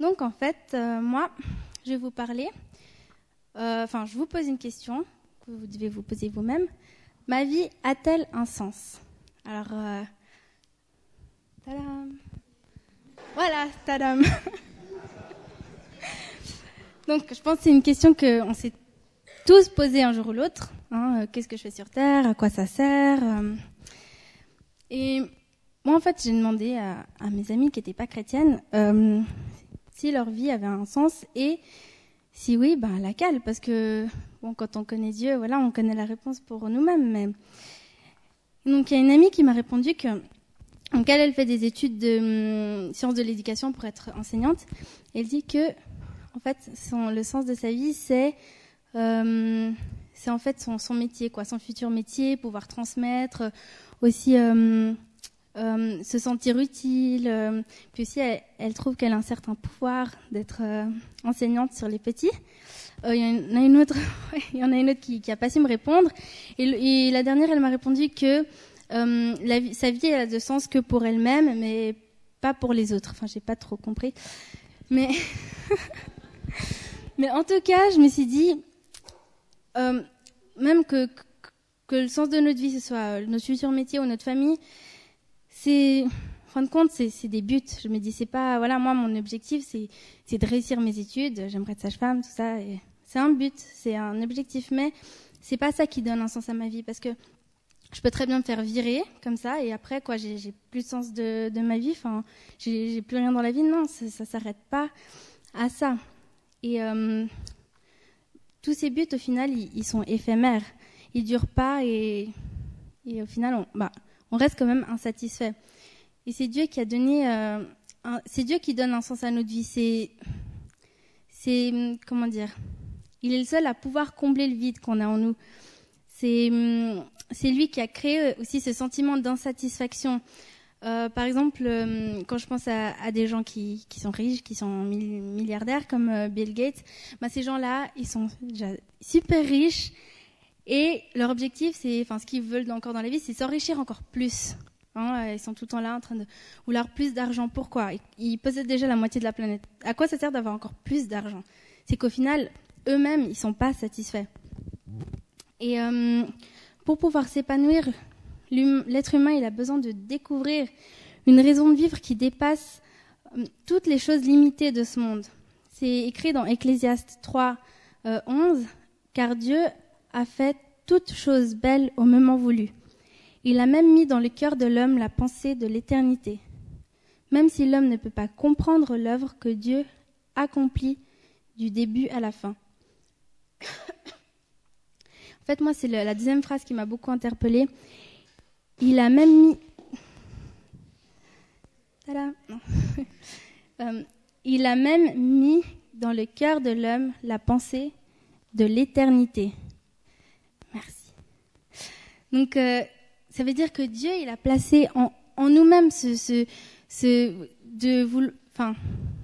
Donc en fait, euh, moi, je vais vous parler, euh, enfin, je vous pose une question que vous devez vous poser vous-même. Ma vie a-t-elle un sens? Alors, euh, tadam Voilà, tadam Donc je pense que c'est une question qu'on s'est tous posée un jour ou l'autre. Hein, Qu'est-ce que je fais sur Terre À quoi ça sert Et moi, en fait, j'ai demandé à, mes amies qui n'étaient pas chrétiennes si leur vie avait un sens et si oui, ben laquelle Parce que bon, quand on connaît Dieu, voilà, on connaît la réponse pour nous-mêmes. Donc il y a une amie qui m'a répondu que donc elle, elle fait des études de hum, sciences de l'éducation pour être enseignante. Elle dit que en fait, le sens de sa vie, c'est c'est en fait son, métier, quoi, son futur métier, pouvoir transmettre, euh, aussi euh, euh, se sentir utile. euh, puis aussi, elle, trouve qu'elle a un certain pouvoir d'être euh, enseignante sur les petits. Il y en a une autre, y en a une autre qui, qui a pas su me répondre. Et, la dernière, elle m'a répondu que sa vie, elle a de sens que pour elle-même, mais pas pour les autres. Enfin, j'ai pas trop compris. Mais, mais en tout cas, je me suis dit, même que, que, que le sens de notre vie, ce soit notre futur métier ou notre famille, c'est, fin de compte, c'est des buts. Je me dis, c'est pas, voilà, moi, mon objectif, c'est de réussir mes études. J'aimerais être sage-femme, tout ça. C'est un but, c'est un objectif, mais c'est pas ça qui donne un sens à ma vie, parce que je peux très bien me faire virer comme ça, et après, quoi, j'ai plus de sens de, ma vie. Enfin, j'ai plus rien dans la vie. Non, ça, ça s'arrête pas à ça. Et euh, tous ces buts, au final, ils, ils sont éphémères. Ils durent pas, et, et au final, on, bah, on reste quand même insatisfait. Et c'est Dieu qui a donné, euh, c'est Dieu qui donne un sens à notre vie. C'est, c'est comment dire, il est le seul à pouvoir combler le vide qu'on a en nous. C'est, c'est lui qui a créé aussi ce sentiment d'insatisfaction. Euh, par exemple, euh, quand je pense à, des gens qui, qui sont riches, qui sont mil- milliardaires comme Bill Gates, bah, ces gens-là, ils sont déjà super riches et leur objectif, c'est, enfin, ce qu'ils veulent encore dans la vie, c'est s'enrichir encore plus. Hein, euh, ils sont tout le temps là en train de vouloir plus d'argent. Pourquoi? Ils- possèdent déjà la moitié de la planète. À quoi ça sert d'avoir encore plus d'argent? C'est qu'au final, eux-mêmes, ils sont pas satisfaits. Et euh, pour pouvoir s'épanouir, l'être humain, il a besoin de découvrir une raison de vivre qui dépasse euh, toutes les choses limitées de ce monde. C'est écrit dans Ecclésiaste 3, euh, 11, car Dieu a fait toutes choses belles au moment voulu. Il a même mis dans le cœur de l'homme la pensée de l'éternité. Même si l'homme ne peut pas comprendre l'œuvre que Dieu accomplit du début à la fin. en fait, moi, c'est la deuxième phrase qui m'a beaucoup interpellée. Il a même mis. Euh, il a même mis dans le cœur de l'homme la pensée de l'éternité. Merci. Donc, euh, ça veut dire que Dieu, il a placé en, nous-mêmes ce, ce, ce, de enfin,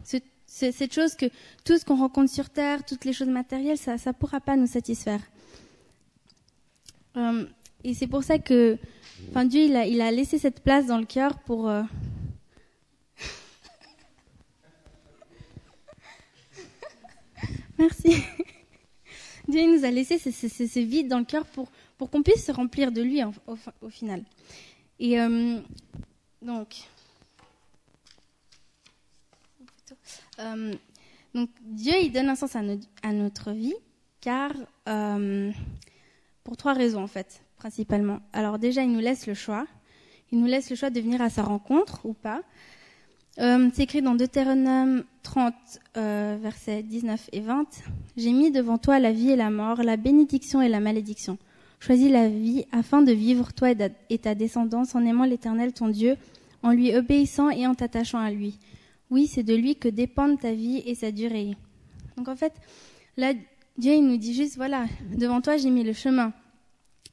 ce- ce- cette chose que tout ce qu'on rencontre sur Terre, toutes les choses matérielles, ça ne pourra pas nous satisfaire. Euh, et c'est pour ça que enfin, Dieu, il a, il a laissé cette place dans le cœur pour... euh, Merci. Dieu il nous a laissé ce, vide dans le cœur pour, pour qu'on puisse se remplir de lui au, fin- au final. Et euh, donc, euh, donc, Dieu, il donne un sens à notre vie, car euh, pour trois raisons en fait, principalement. Alors déjà, il nous laisse le choix. Il nous laisse le choix de venir à sa rencontre ou pas. Euh, c'est écrit dans Deutéronome 30, euh, versets 19 et 20. J'ai mis devant toi la vie et la mort, la bénédiction et la malédiction. Choisis la vie afin de vivre, toi et ta descendance, en aimant l'Éternel ton Dieu, en lui obéissant et en t'attachant à lui. Oui, c'est de lui que dépendent ta vie et sa durée. Donc en fait, là, Dieu il nous dit juste, voilà, devant toi j'ai mis le chemin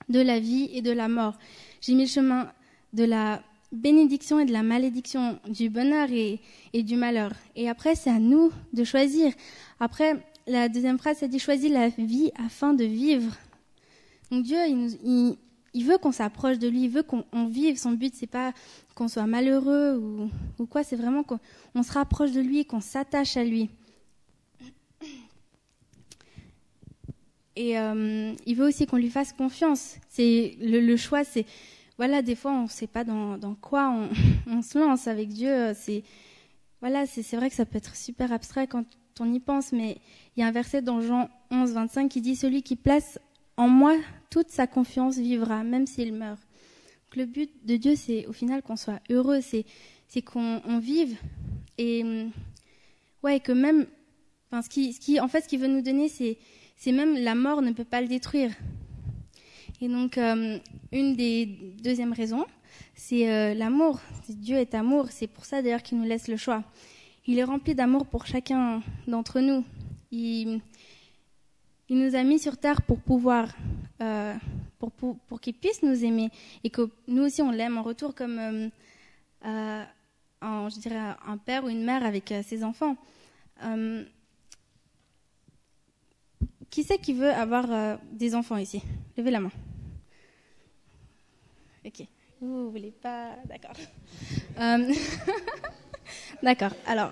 de la vie et de la mort. J'ai mis le chemin de la bénédiction et de la malédiction, du bonheur et, du malheur. Et après, c'est à nous de choisir. Après, la deuxième phrase, ça dit choisis la vie afin de vivre. Donc Dieu, il nous, il veut qu'on s'approche de lui, il veut qu'on vive. Son but, c'est pas qu'on soit malheureux ou, ou quoi, c'est vraiment qu'on se rapproche de lui, qu'on s'attache à lui. Et euh, il veut aussi qu'on lui fasse confiance. C'est le, le, choix, c'est voilà, des fois on ne sait pas dans, quoi on, on, se lance avec Dieu. C'est voilà, c'est vrai que ça peut être super abstrait quand on y pense, mais il y a un verset dans Jean 11, 25 qui dit celui qui place en moi toute sa confiance vivra, même s'il meurt. Donc, le but de Dieu, c'est au final qu'on soit heureux, c'est qu'on on vive et ouais que même, enfin ce qui, en fait ce qu'il veut nous donner, c'est même la mort ne peut pas le détruire. Et donc, euh, une des deuxièmes raisons, c'est euh, l'amour. Dieu est amour. C'est pour ça d'ailleurs qu'il nous laisse le choix. Il est rempli d'amour pour chacun d'entre nous. Il, nous a mis sur terre pour pouvoir, euh, pour, qu'il puisse nous aimer et que nous aussi on l'aime en retour comme, je dirais, un père ou une mère avec ses enfants. Qui c'est qui veut avoir des enfants ici? Levez la main. Ok. Vous, vous voulez pas D'accord. Euh... D'accord. Alors,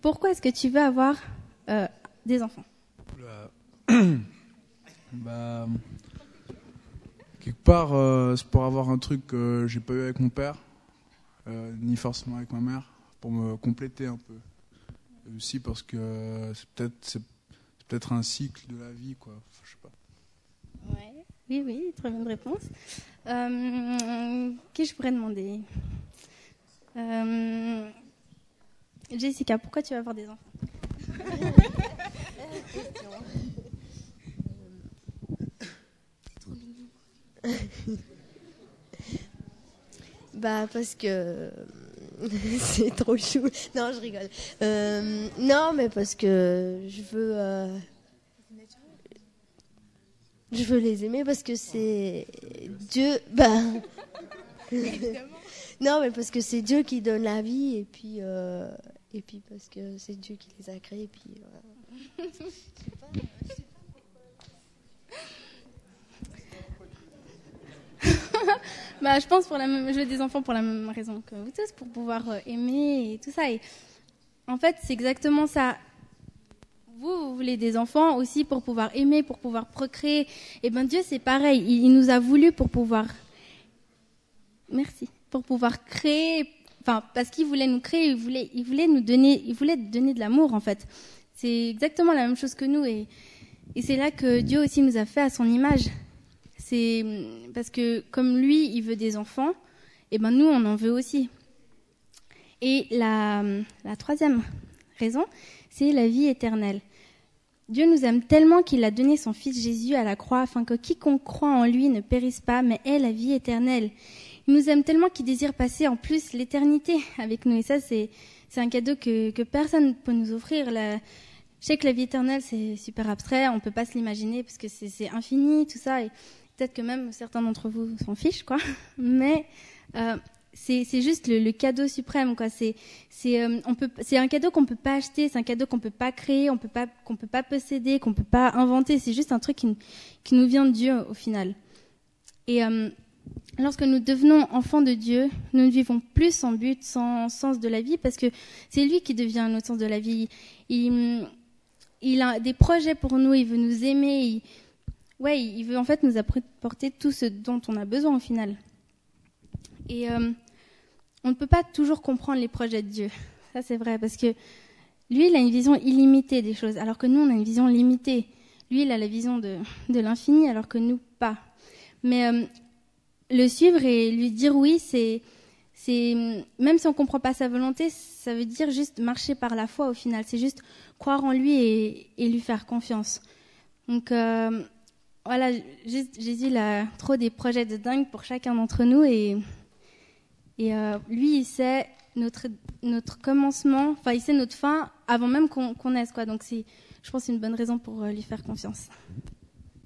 pourquoi est-ce que tu veux avoir euh, des enfants? Bah, quelque part, euh, c'est pour avoir un truc que j'ai pas eu avec mon père, ni forcément avec ma mère, pour me compléter un peu. Et aussi parce que c'est peut-être peut-être un cycle de la vie, quoi. Enfin, je sais pas. Oui, oui, très bonne réponse. Euh, qui je pourrais demander? Euh, Jessica, pourquoi tu vas avoir des enfants? Bah parce que c'est trop chou. Non, je rigole. Euh, non, mais parce que je veux. Euh, je veux les aimer parce que c'est Dieu. Bah. non, mais parce que c'est Dieu qui donne la vie et puis euh, et puis parce que c'est Dieu qui les a créés. Et puis. Voilà. bah, je pense pour la même, je veux des enfants pour la même raison que vous tous, pour pouvoir euh, aimer et tout ça. Et en fait, c'est exactement ça. Vous, vous voulez des enfants aussi pour pouvoir aimer, pour pouvoir procréer. Et ben Dieu, c'est pareil. Il, nous a voulu pour pouvoir, merci, pour pouvoir créer. Enfin, parce qu'il voulait nous créer, il voulait, il voulait nous donner, il voulait donner de l'amour en fait. C'est exactement la même chose que nous et, c'est là que Dieu aussi nous a fait à son image. C'est parce que comme lui, il veut des enfants, et ben nous, on en veut aussi. Et la troisième raison, c'est la vie éternelle. Dieu nous aime tellement qu'il a donné son Fils Jésus à la croix afin que quiconque croit en lui ne périsse pas, mais ait la vie éternelle. Il nous aime tellement qu'il désire passer en plus l'éternité avec nous. Et ça, c'est, un cadeau que, personne ne peut nous offrir. La, je sais que la vie éternelle, c'est super abstrait, on peut pas se l'imaginer parce que c'est, c'est infini, tout ça. Et peut-être que même certains d'entre vous s'en fichent, quoi. Mais euh, c'est juste le, le, cadeau suprême, quoi. C'est c'est euh, on peut c'est un cadeau qu'on peut pas acheter, c'est un cadeau qu'on peut pas créer, on peut pas qu'on peut pas posséder, qu'on peut pas inventer. C'est juste un truc qui, qui nous vient de Dieu au final. Et euh, lorsque nous devenons enfants de Dieu, nous ne vivons plus sans but, sans sens de la vie, parce que c'est lui qui devient notre sens de la vie. Il, il a des projets pour nous, il veut nous aimer. Il, ouais, il veut en fait nous apporter tout ce dont on a besoin au final. Et euh, on ne peut pas toujours comprendre les projets de Dieu. Ça, c'est vrai, parce que lui, il a une vision illimitée des choses, alors que nous, on a une vision limitée. Lui, il a la vision de, l'infini, alors que nous, pas. Mais euh, le suivre et lui dire oui, c'est, même si on comprend pas sa volonté, ça veut dire juste marcher par la foi au final. C'est juste croire en lui et, et lui faire confiance. Donc, euh, voilà, Jésus il a trop des projets de dingue pour chacun d'entre nous et, et euh, lui il sait notre, notre commencement, enfin il sait notre fin avant même qu'on qu naisse quoi. Donc c'est, je pense, une bonne raison pour euh, lui faire confiance.